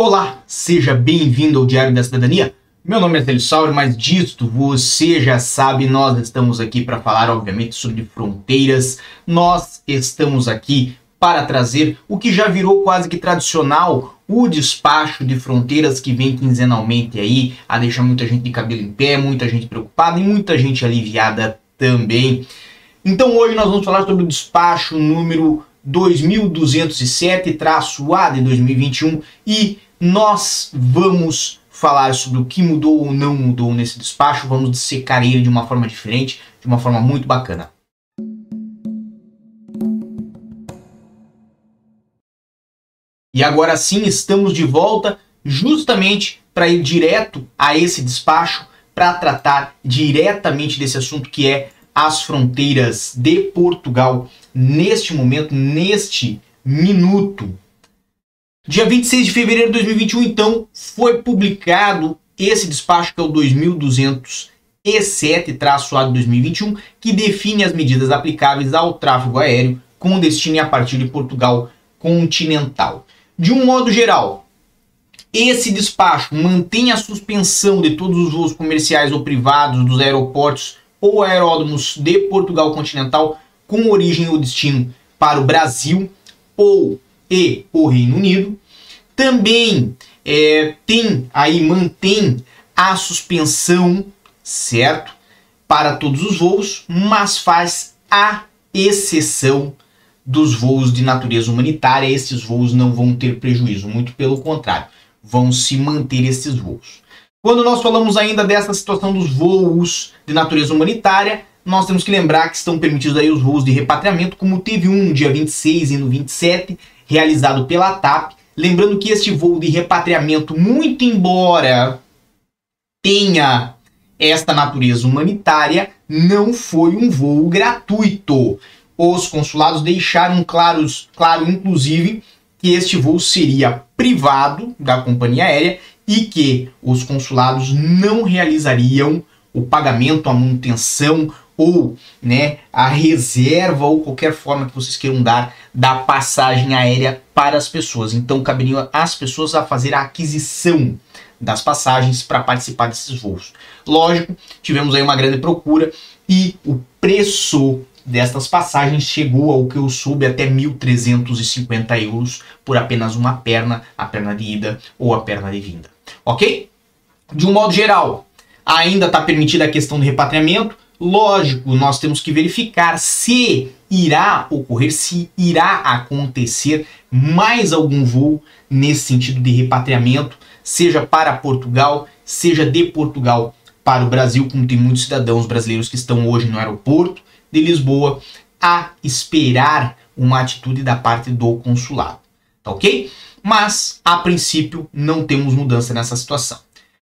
Olá, seja bem-vindo ao Diário da Cidadania. Meu nome é Célio Sauer, mas disto você já sabe, nós estamos aqui para falar, obviamente, sobre fronteiras. Nós estamos aqui para trazer o que já virou quase que tradicional, o despacho de fronteiras que vem quinzenalmente aí, a deixar muita gente de cabelo em pé, muita gente preocupada e muita gente aliviada também. Então hoje nós vamos falar sobre o despacho número 2207-A de 2021 e nós vamos falar sobre o que mudou ou não mudou nesse despacho, vamos dissecar ele de uma forma diferente, de uma forma muito bacana. E agora sim estamos de volta justamente para ir direto a esse despacho para tratar diretamente desse assunto que é as fronteiras de Portugal neste momento, neste minuto. Dia 26 de fevereiro de 2021, então, foi publicado esse despacho que é o 2207-A de 2021, que define as medidas aplicáveis ao tráfego aéreo com destino a partir de Portugal continental. De um modo geral, esse despacho mantém a suspensão de todos os voos comerciais ou privados dos aeroportos ou aeródromos de Portugal continental com origem ou destino para o Brasil ou e o Reino Unido. Também é, tem aí mantém a suspensão, certo, para todos os voos, mas faz a exceção dos voos de natureza humanitária, esses voos não vão ter prejuízo, muito pelo contrário, vão se manter esses voos. Quando nós falamos ainda dessa situação dos voos de natureza humanitária, nós temos que lembrar que estão permitidos aí os voos de repatriamento, como teve um no dia 26 e no 27, realizado pela TAP. Lembrando que este voo de repatriamento, muito embora tenha esta natureza humanitária, não foi um voo gratuito os consulados deixaram claros, claro, inclusive, que este voo seria privado da companhia aérea e que os consulados não realizariam o pagamento, a manutenção ou né, a reserva ou qualquer forma que vocês queiram dar da passagem aérea para as pessoas. Então caberia às pessoas a fazer a aquisição das passagens para participar desses voos. Lógico, tivemos aí uma grande procura e o preço destas passagens chegou ao que eu soube até 1.350 euros por apenas uma perna, a perna de ida ou a perna de vinda. Ok? De um modo geral, ainda está permitida a questão do repatriamento. Lógico, nós temos que verificar se irá ocorrer, se irá acontecer mais algum voo nesse sentido de repatriamento, seja para Portugal, seja de Portugal para o Brasil, como tem muitos cidadãos brasileiros que estão hoje no aeroporto de Lisboa a esperar uma atitude da parte do consulado. Tá ok? Mas, a princípio, não temos mudança nessa situação.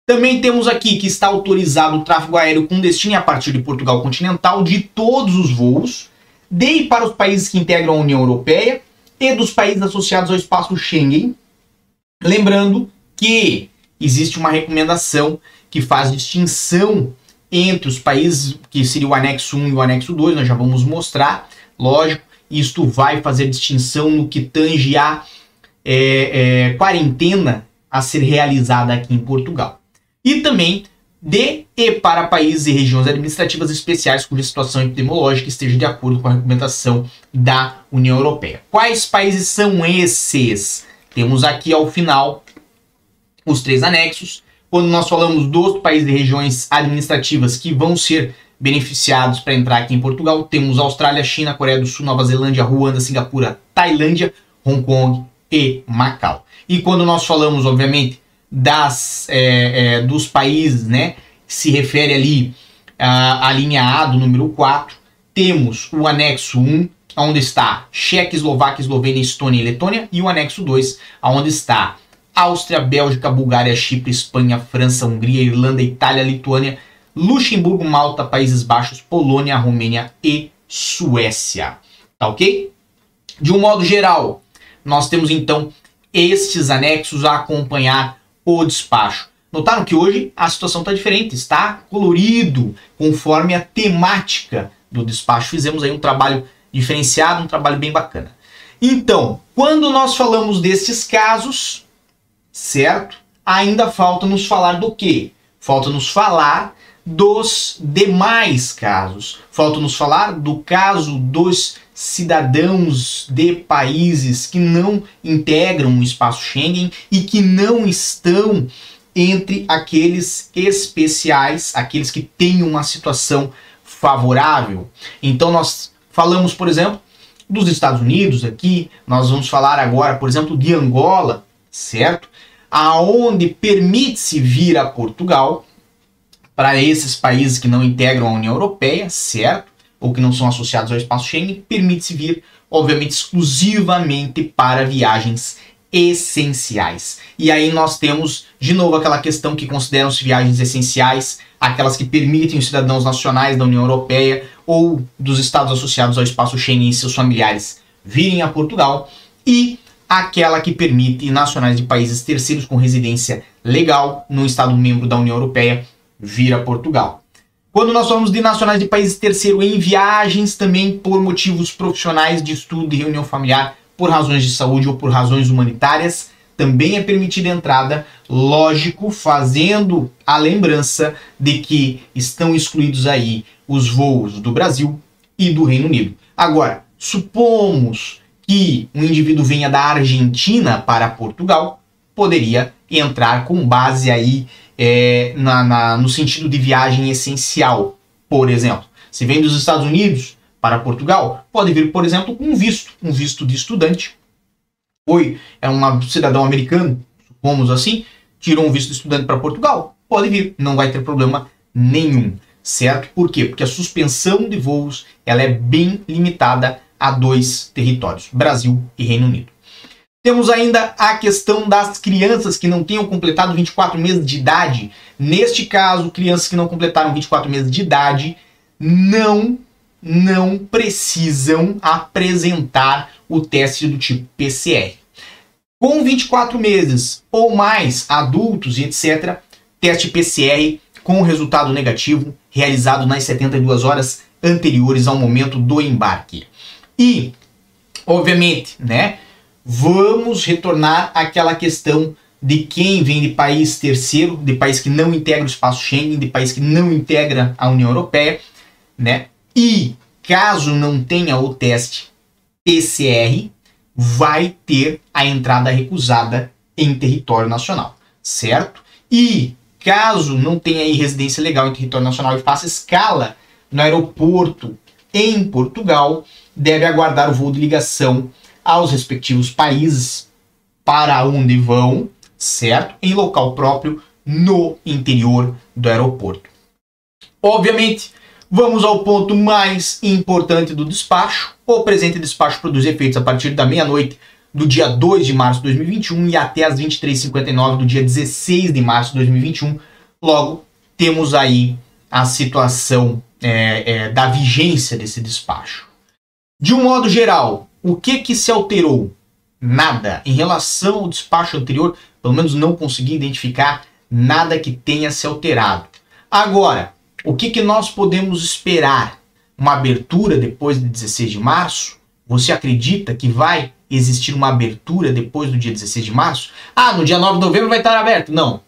Também temos aqui que está autorizado o tráfego aéreo com destino a partir de Portugal continental de todos os voos, de para os países que integram a União Europeia e dos países associados ao espaço Schengen. Lembrando que existe uma recomendação que faz distinção entre os países, que seria o anexo 1 e o anexo 2, nós já vamos mostrar, lógico, isto vai fazer distinção no que tange a é, é, quarentena a ser realizada aqui em Portugal. E também de e para países e regiões administrativas especiais cuja situação epidemiológica esteja de acordo com a recomendação da União Europeia. Quais países são esses? Temos aqui ao final os três anexos quando nós falamos dos países e regiões administrativas que vão ser beneficiados para entrar aqui em Portugal, temos Austrália, China, Coreia do Sul, Nova Zelândia, Ruanda, Singapura, Tailândia, Hong Kong e Macau. E quando nós falamos, obviamente, das, é, é, dos países, né, se refere ali à, linha A do número 4, temos o anexo 1, onde está Cheque, Eslováquia, Eslovênia, Estônia e Letônia, e o anexo 2, onde está Áustria, Bélgica, Bulgária, Chipre, Espanha, França, Hungria, Irlanda, Itália, Lituânia, Luxemburgo, Malta, Países Baixos, Polônia, Romênia e Suécia. Tá ok? De um modo geral, nós temos então estes anexos a acompanhar o despacho. Notaram que hoje a situação está diferente, está colorido conforme a temática do despacho. Fizemos aí um trabalho diferenciado, um trabalho bem bacana. Então, quando nós falamos destes casos, certo? Ainda falta nos falar do quê? Falta nos falar dos demais casos. Falta nos falar do caso dos cidadãos de países que não integram o espaço Schengen e que não estão entre aqueles especiais, aqueles que têm uma situação favorável. Então nós falamos, por exemplo, dos Estados Unidos aqui, nós vamos falar agora, por exemplo, de Angola, certo? Aonde permite-se vir a Portugal para esses países que não integram a União Europeia, certo? Ou que não são associados ao espaço Schengen, permite-se vir, obviamente, exclusivamente para viagens essenciais. E aí nós temos, de novo, aquela questão que consideram-se viagens essenciais, aquelas que permitem os cidadãos nacionais da União Europeia ou dos estados associados ao espaço Schengen e seus familiares virem a Portugal, e aquela que permite nacionais de países terceiros com residência legal no estado membro da União Europeia vir a Portugal. Quando nós falamos de nacionais de países terceiro em viagens, também por motivos profissionais de estudo e reunião familiar, por razões de saúde ou por razões humanitárias, também é permitida entrada, lógico, fazendo a lembrança de que estão excluídos aí os voos do Brasil e do Reino Unido. Agora, supomos que um indivíduo venha da Argentina para Portugal, poderia entrar com base aí é, na, na, no sentido de viagem essencial, por exemplo. Se vem dos Estados Unidos para Portugal, pode vir, por exemplo, com um visto, um visto de estudante. Foi, é um cidadão americano, supomos assim, tirou um visto de estudante para Portugal, pode vir, não vai ter problema nenhum, certo? Por quê? Porque a suspensão de voos ela é bem limitada a dois territórios, Brasil e Reino Unido. Temos ainda a questão das crianças que não tenham completado 24 meses de idade. Neste caso, crianças que não completaram 24 meses de idade não não precisam apresentar o teste do tipo PCR. Com 24 meses ou mais, adultos e etc., teste PCR com resultado negativo realizado nas 72 horas anteriores ao momento do embarque. E, obviamente, né, vamos retornar àquela questão de quem vem de país terceiro, de país que não integra o espaço Schengen, de país que não integra a União Europeia, né? E caso não tenha o teste PCR, vai ter a entrada recusada em território nacional, certo? E caso não tenha aí residência legal em território nacional e faça escala no aeroporto em Portugal, deve aguardar o voo de ligação aos respectivos países para onde vão, certo? Em local próprio no interior do aeroporto. Obviamente, vamos ao ponto mais importante do despacho. O presente despacho produz efeitos a partir da meia-noite do dia 2 de março de 2021 e até as 23h59 do dia 16 de março de 2021. Logo, temos aí a situação é, é, da vigência desse despacho. De um modo geral, o que que se alterou? Nada. Em relação ao despacho anterior, pelo menos não consegui identificar nada que tenha se alterado. Agora, o que, que nós podemos esperar? Uma abertura depois de 16 de março? Você acredita que vai existir uma abertura depois do dia 16 de março? Ah, no dia 9 de novembro vai estar aberto. Não.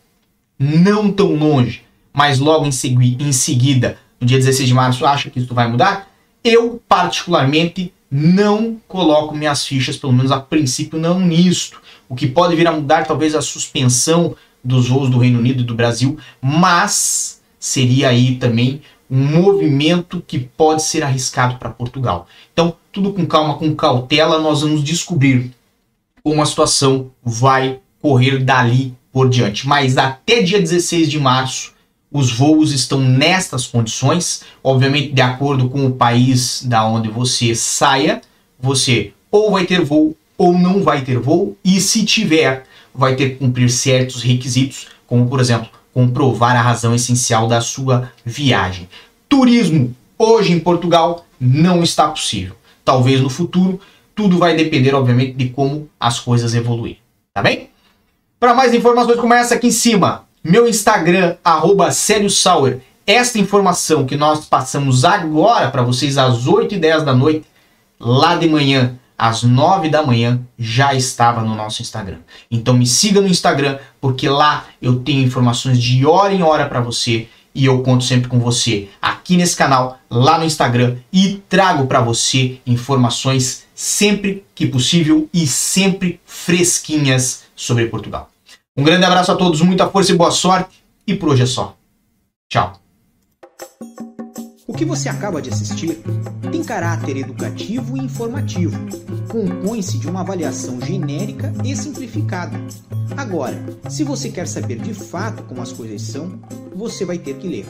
Não tão longe. Mas logo em, segui em seguida, no dia 16 de março, acha que isso vai mudar? Eu, particularmente, não coloco minhas fichas, pelo menos a princípio, não nisto. O que pode vir a mudar, talvez, a suspensão dos voos do Reino Unido e do Brasil, mas seria aí também um movimento que pode ser arriscado para Portugal. Então, tudo com calma, com cautela, nós vamos descobrir como a situação vai correr dali por diante. Mas até dia 16 de março, os voos estão nestas condições, obviamente de acordo com o país da onde você saia, você ou vai ter voo ou não vai ter voo, e se tiver, vai ter que cumprir certos requisitos, como por exemplo, comprovar a razão essencial da sua viagem. Turismo hoje em Portugal não está possível. Talvez no futuro, tudo vai depender, obviamente, de como as coisas evoluírem. Tá bem? Para mais informações como essa aqui em cima, meu Instagram, arroba Sauer. Esta informação que nós passamos agora para vocês às 8 e 10 da noite, lá de manhã, às 9 da manhã, já estava no nosso Instagram. Então me siga no Instagram, porque lá eu tenho informações de hora em hora para você e eu conto sempre com você aqui nesse canal, lá no Instagram e trago para você informações sempre que possível e sempre fresquinhas sobre Portugal. Um grande abraço a todos, muita força e boa sorte e por hoje é só. Tchau. O que você acaba de assistir tem caráter educativo e informativo. Compõe-se de uma avaliação genérica e simplificada. Agora, se você quer saber de fato como as coisas são, você vai ter que ler.